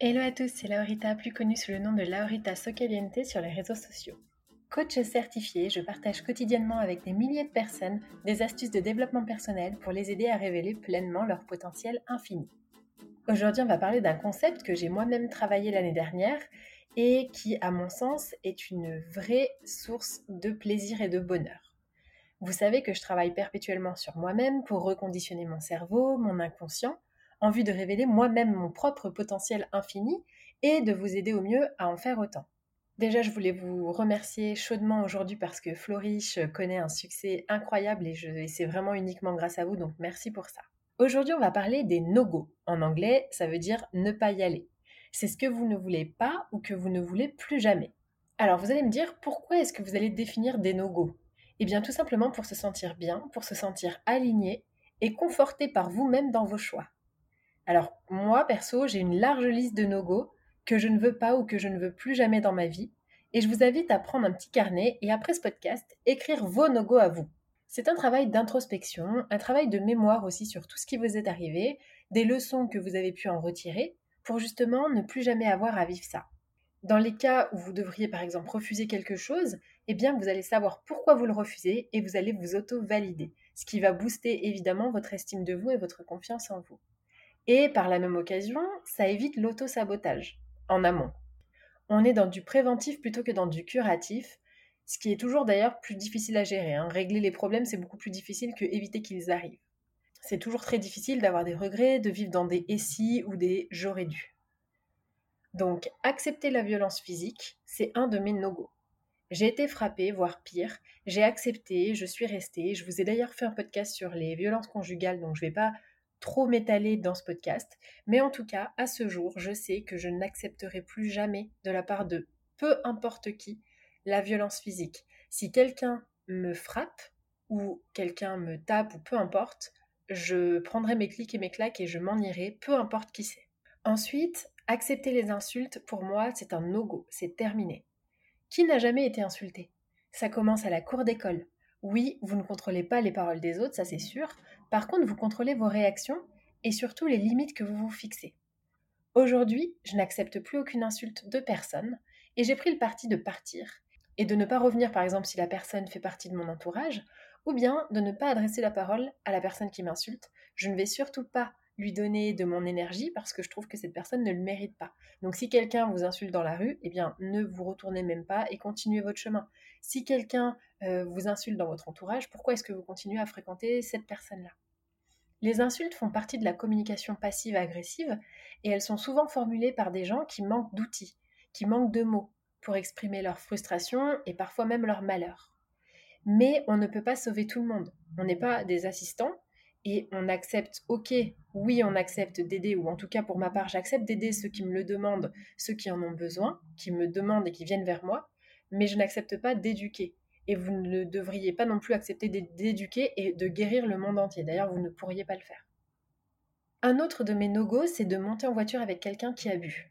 Hello à tous, c'est Laurita, plus connue sous le nom de Laurita Socaliente sur les réseaux sociaux. Coach certifié, je partage quotidiennement avec des milliers de personnes des astuces de développement personnel pour les aider à révéler pleinement leur potentiel infini. Aujourd'hui, on va parler d'un concept que j'ai moi-même travaillé l'année dernière et qui, à mon sens, est une vraie source de plaisir et de bonheur. Vous savez que je travaille perpétuellement sur moi-même pour reconditionner mon cerveau, mon inconscient, en vue de révéler moi-même mon propre potentiel infini et de vous aider au mieux à en faire autant. Déjà, je voulais vous remercier chaudement aujourd'hui parce que Florish connaît un succès incroyable et, et c'est vraiment uniquement grâce à vous, donc merci pour ça. Aujourd'hui, on va parler des no-go. En anglais, ça veut dire ne pas y aller. C'est ce que vous ne voulez pas ou que vous ne voulez plus jamais. Alors, vous allez me dire, pourquoi est-ce que vous allez définir des no-go? Eh bien, tout simplement pour se sentir bien, pour se sentir aligné et conforté par vous-même dans vos choix. Alors, moi, perso, j'ai une large liste de no-go que je ne veux pas ou que je ne veux plus jamais dans ma vie. Et je vous invite à prendre un petit carnet et après ce podcast, écrire vos no-go à vous. C'est un travail d'introspection, un travail de mémoire aussi sur tout ce qui vous est arrivé, des leçons que vous avez pu en retirer, pour justement ne plus jamais avoir à vivre ça. Dans les cas où vous devriez par exemple refuser quelque chose, eh bien vous allez savoir pourquoi vous le refusez et vous allez vous auto-valider, ce qui va booster évidemment votre estime de vous et votre confiance en vous. Et par la même occasion, ça évite l'auto-sabotage en amont. On est dans du préventif plutôt que dans du curatif, ce qui est toujours d'ailleurs plus difficile à gérer. Hein. Régler les problèmes, c'est beaucoup plus difficile que éviter qu'ils arrivent. C'est toujours très difficile d'avoir des regrets, de vivre dans des et si ou des j'aurais dû. Donc, accepter la violence physique, c'est un de mes no-go. J'ai été frappée, voire pire. J'ai accepté, je suis restée. Je vous ai d'ailleurs fait un podcast sur les violences conjugales, donc je ne vais pas trop m'étaler dans ce podcast, mais en tout cas, à ce jour, je sais que je n'accepterai plus jamais de la part de peu importe qui la violence physique. Si quelqu'un me frappe ou quelqu'un me tape ou peu importe, je prendrai mes clics et mes claques et je m'en irai, peu importe qui c'est. Ensuite, accepter les insultes, pour moi, c'est un no-go, c'est terminé. Qui n'a jamais été insulté? Ça commence à la cour d'école. Oui, vous ne contrôlez pas les paroles des autres, ça c'est sûr, par contre, vous contrôlez vos réactions et surtout les limites que vous vous fixez. Aujourd'hui, je n'accepte plus aucune insulte de personne et j'ai pris le parti de partir et de ne pas revenir par exemple si la personne fait partie de mon entourage ou bien de ne pas adresser la parole à la personne qui m'insulte. Je ne vais surtout pas lui donner de mon énergie parce que je trouve que cette personne ne le mérite pas. Donc si quelqu'un vous insulte dans la rue, eh bien ne vous retournez même pas et continuez votre chemin. Si quelqu'un euh, vous insulte dans votre entourage, pourquoi est-ce que vous continuez à fréquenter cette personne-là? Les insultes font partie de la communication passive-agressive et elles sont souvent formulées par des gens qui manquent d'outils, qui manquent de mots pour exprimer leur frustration et parfois même leur malheur. Mais on ne peut pas sauver tout le monde. On n'est pas des assistants et on accepte, ok, oui, on accepte d'aider, ou en tout cas pour ma part, j'accepte d'aider ceux qui me le demandent, ceux qui en ont besoin, qui me demandent et qui viennent vers moi, mais je n'accepte pas d'éduquer. Et vous ne devriez pas non plus accepter d'éduquer et de guérir le monde entier. D'ailleurs, vous ne pourriez pas le faire. Un autre de mes no-go, c'est de monter en voiture avec quelqu'un qui a bu.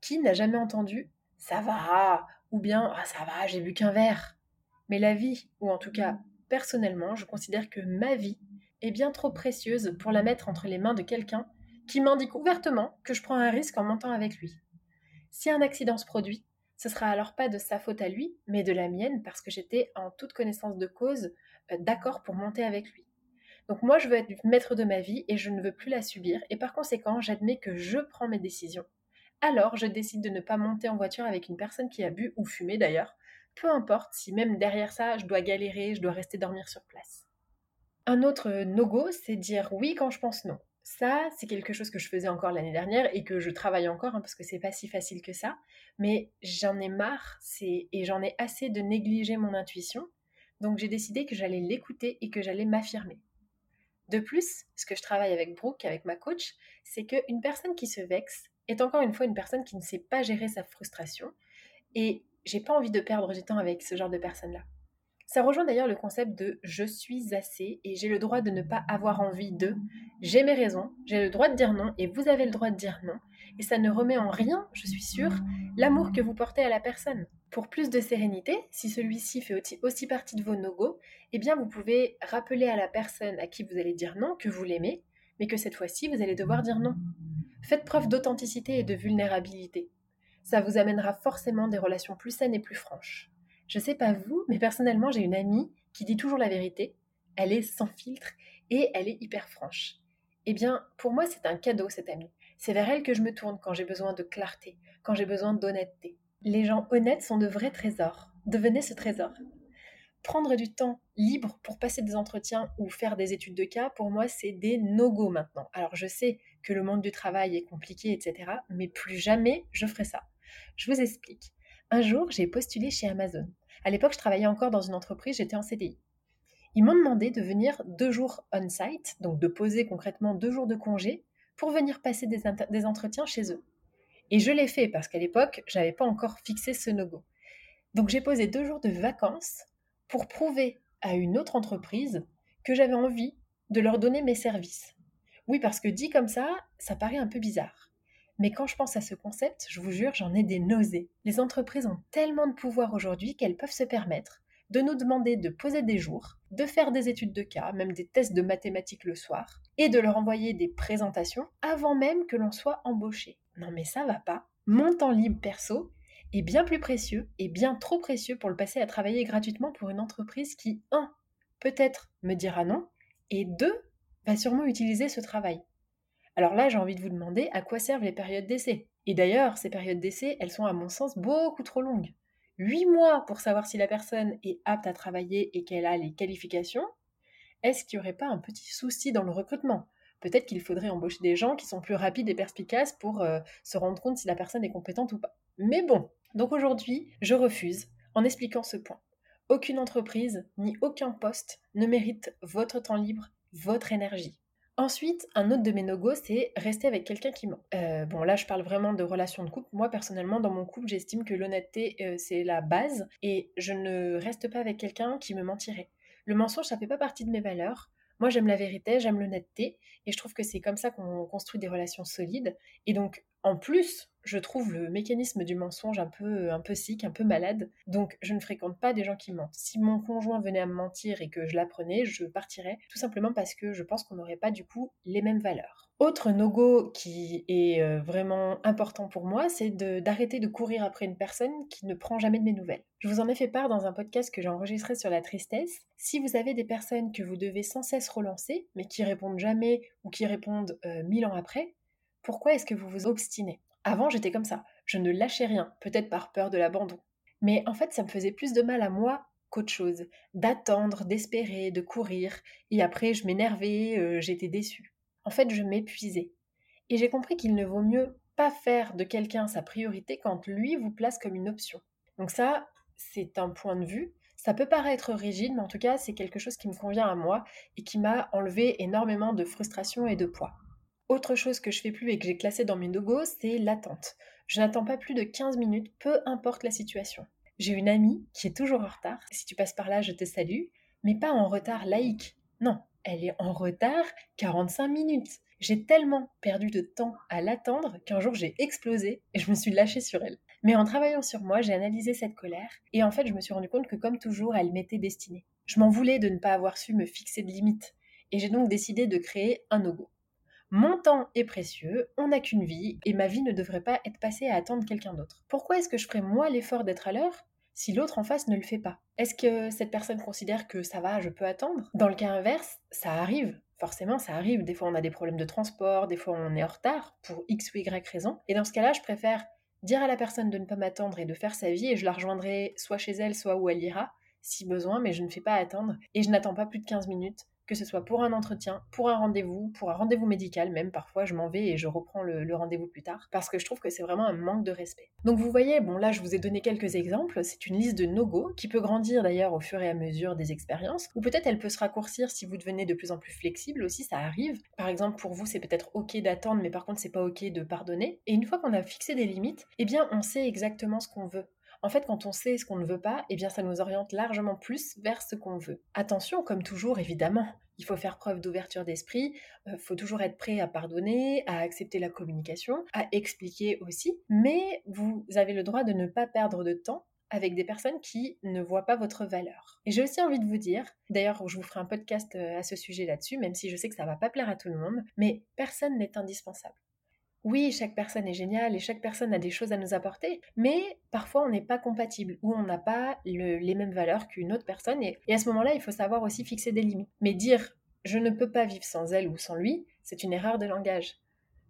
Qui n'a jamais entendu ça va ou bien ah, ça va, j'ai bu qu'un verre Mais la vie, ou en tout cas personnellement, je considère que ma vie est bien trop précieuse pour la mettre entre les mains de quelqu'un qui m'indique ouvertement que je prends un risque en montant avec lui. Si un accident se produit, ce sera alors pas de sa faute à lui, mais de la mienne parce que j'étais en toute connaissance de cause euh, d'accord pour monter avec lui. Donc moi, je veux être maître de ma vie et je ne veux plus la subir, et par conséquent, j'admets que je prends mes décisions. Alors, je décide de ne pas monter en voiture avec une personne qui a bu ou fumé d'ailleurs, peu importe si même derrière ça, je dois galérer, je dois rester dormir sur place. Un autre no-go, c'est dire oui quand je pense non. Ça, c'est quelque chose que je faisais encore l'année dernière et que je travaille encore hein, parce que c'est pas si facile que ça. Mais j'en ai marre et j'en ai assez de négliger mon intuition. Donc j'ai décidé que j'allais l'écouter et que j'allais m'affirmer. De plus, ce que je travaille avec Brooke, avec ma coach, c'est qu'une personne qui se vexe est encore une fois une personne qui ne sait pas gérer sa frustration. Et j'ai pas envie de perdre du temps avec ce genre de personnes-là. Ça rejoint d'ailleurs le concept de je suis assez et j'ai le droit de ne pas avoir envie de. J'ai mes raisons, j'ai le droit de dire non et vous avez le droit de dire non. Et ça ne remet en rien, je suis sûre, l'amour que vous portez à la personne. Pour plus de sérénité, si celui-ci fait aussi partie de vos no-go, eh bien vous pouvez rappeler à la personne à qui vous allez dire non que vous l'aimez, mais que cette fois-ci vous allez devoir dire non. Faites preuve d'authenticité et de vulnérabilité. Ça vous amènera forcément des relations plus saines et plus franches. Je sais pas vous, mais personnellement, j'ai une amie qui dit toujours la vérité. Elle est sans filtre et elle est hyper franche. Eh bien, pour moi, c'est un cadeau, cette amie. C'est vers elle que je me tourne quand j'ai besoin de clarté, quand j'ai besoin d'honnêteté. Les gens honnêtes sont de vrais trésors. Devenez ce trésor. Prendre du temps libre pour passer des entretiens ou faire des études de cas, pour moi, c'est des no-go maintenant. Alors, je sais que le monde du travail est compliqué, etc., mais plus jamais je ferai ça. Je vous explique. Un jour, j'ai postulé chez Amazon. À l'époque, je travaillais encore dans une entreprise, j'étais en CDI. Ils m'ont demandé de venir deux jours on-site, donc de poser concrètement deux jours de congé, pour venir passer des, entretiens chez eux. Et je l'ai fait parce qu'à l'époque, je n'avais pas encore fixé ce no-go. Donc j'ai posé deux jours de vacances pour prouver à une autre entreprise que j'avais envie de leur donner mes services. Oui, parce que dit comme ça, ça paraît un peu bizarre. Mais quand je pense à ce concept, je vous jure, j'en ai des nausées. Les entreprises ont tellement de pouvoir aujourd'hui qu'elles peuvent se permettre de nous demander de poser des jours, de faire des études de cas, même des tests de mathématiques le soir, et de leur envoyer des présentations avant même que l'on soit embauché. Non mais ça va pas. Mon temps libre perso est bien plus précieux et bien trop précieux pour le passer à travailler gratuitement pour une entreprise qui, un, peut-être me dira non, et deux, va sûrement utiliser ce travail. Alors là, j'ai envie de vous demander à quoi servent les périodes d'essai. Et d'ailleurs, ces périodes d'essai, elles sont à mon sens beaucoup trop longues. Huit mois pour savoir si la personne est apte à travailler et qu'elle a les qualifications. Est-ce qu'il n'y aurait pas un petit souci dans le recrutement? Peut-être qu'il faudrait embaucher des gens qui sont plus rapides et perspicaces pour euh, se rendre compte si la personne est compétente ou pas. Mais bon, donc aujourd'hui, je refuse en expliquant ce point. Aucune entreprise ni aucun poste ne mérite votre temps libre, votre énergie. Ensuite, un autre de mes no c'est rester avec quelqu'un qui ment. Euh, bon, là, je parle vraiment de relations de couple. Moi, personnellement, dans mon couple, j'estime que l'honnêteté, euh, c'est la base et je ne reste pas avec quelqu'un qui me mentirait. Le mensonge, ça fait pas partie de mes valeurs. Moi, j'aime la vérité, j'aime l'honnêteté et je trouve que c'est comme ça qu'on construit des relations solides. Et donc, en plus, je trouve le mécanisme du mensonge un peu, sick, un peu malade. Donc, je ne fréquente pas des gens qui mentent. Si mon conjoint venait à me mentir et que je l'apprenais, je partirais tout simplement parce que je pense qu'on n'aurait pas du coup les mêmes valeurs. Autre no-go qui est euh, vraiment important pour moi, c'est d'arrêter de, courir après une personne qui ne prend jamais de mes nouvelles. Je vous en ai fait part dans un podcast que j'ai enregistré sur la tristesse. Si vous avez des personnes que vous devez sans cesse relancer, mais qui répondent jamais ou qui répondent euh, mille ans après, pourquoi est-ce que vous vous obstinez? Avant, j'étais comme ça. Je ne lâchais rien, peut-être par peur de l'abandon. Mais en fait, ça me faisait plus de mal à moi qu'autre chose. D'attendre, d'espérer, de courir. Et après, je m'énervais, euh, j'étais déçue. En fait, je m'épuisais. Et j'ai compris qu'il ne vaut mieux pas faire de quelqu'un sa priorité quand lui vous place comme une option. Donc ça, c'est un point de vue. Ça peut paraître rigide, mais en tout cas, c'est quelque chose qui me convient à moi et qui m'a enlevé énormément de frustration et de poids. Autre chose que je fais plus et que j'ai classé dans mes no c'est l'attente. Je n'attends pas plus de 15 minutes, peu importe la situation. J'ai une amie qui est toujours en retard. Si tu passes par là, je te salue, mais pas en retard laïque. Non, elle est en retard 45 minutes. J'ai tellement perdu de temps à l'attendre qu'un jour j'ai explosé et je me suis lâchée sur elle. Mais en travaillant sur moi, j'ai analysé cette colère et en fait, je me suis rendu compte que comme toujours, elle m'était destinée. Je m'en voulais de ne pas avoir su me fixer de limites et j'ai donc décidé de créer un no-go. Mon temps est précieux, on n'a qu'une vie et ma vie ne devrait pas être passée à attendre quelqu'un d'autre. Pourquoi est-ce que je ferais moi l'effort d'être à l'heure si l'autre en face ne le fait pas? Est-ce que cette personne considère que ça va, je peux attendre? Dans le cas inverse, ça arrive. Forcément, ça arrive. Des fois, on a des problèmes de transport, des fois, on est en retard pour X ou Y raison. Et dans ce cas-là, je préfère dire à la personne de ne pas m'attendre et de faire sa vie et je la rejoindrai soit chez elle, soit où elle ira, si besoin, mais je ne fais pas attendre et je n'attends pas plus de 15 minutes que ce soit pour un entretien, pour un rendez-vous, pour un rendez-vous médical même, parfois je m'en vais et je reprends le, rendez-vous plus tard, parce que je trouve que c'est vraiment un manque de respect. Donc vous voyez, bon là je vous ai donné quelques exemples, c'est une liste de no-go qui peut grandir d'ailleurs au fur et à mesure des expériences, ou peut-être elle peut se raccourcir si vous devenez de plus en plus flexible aussi, ça arrive. Par exemple pour vous c'est peut-être ok d'attendre, mais par contre c'est pas ok de pardonner. Et une fois qu'on a fixé des limites, eh bien on sait exactement ce qu'on veut. En fait, quand on sait ce qu'on ne veut pas, eh bien ça nous oriente largement plus vers ce qu'on veut. Attention, comme toujours, évidemment, il faut faire preuve d'ouverture d'esprit, il euh, faut toujours être prêt à pardonner, à accepter la communication, à expliquer aussi, mais vous avez le droit de ne pas perdre de temps avec des personnes qui ne voient pas votre valeur. Et j'ai aussi envie de vous dire, d'ailleurs je vous ferai un podcast euh, à ce sujet là-dessus, même si je sais que ça va pas plaire à tout le monde, mais personne n'est indispensable. Oui, chaque personne est géniale et chaque personne a des choses à nous apporter, mais parfois on n'est pas compatible ou on n'a pas les mêmes valeurs qu'une autre personne et, à ce moment-là, il faut savoir aussi fixer des limites. Mais dire je ne peux pas vivre sans elle ou sans lui, c'est une erreur de langage.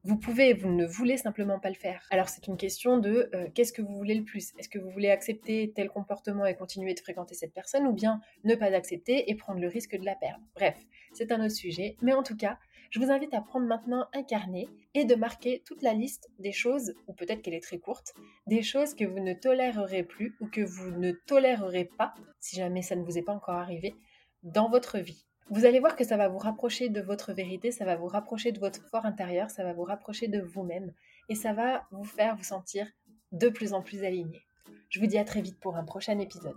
Vous pouvez, vous ne voulez simplement pas le faire. Alors c'est une question de euh, qu'est-ce que vous voulez le plus? Est-ce que vous voulez accepter tel comportement et continuer de fréquenter cette personne ou bien ne pas accepter et prendre le risque de la perdre? Bref, c'est un autre sujet, mais en tout cas, je vous invite à prendre maintenant un carnet et de marquer toute la liste des choses, ou peut-être qu'elle est très courte, des choses que vous ne tolérerez plus ou que vous ne tolérerez pas, si jamais ça ne vous est pas encore arrivé, dans votre vie. Vous allez voir que ça va vous rapprocher de votre vérité, ça va vous rapprocher de votre fort intérieur, ça va vous rapprocher de vous-même et ça va vous faire vous sentir de plus en plus aligné. Je vous dis à très vite pour un prochain épisode.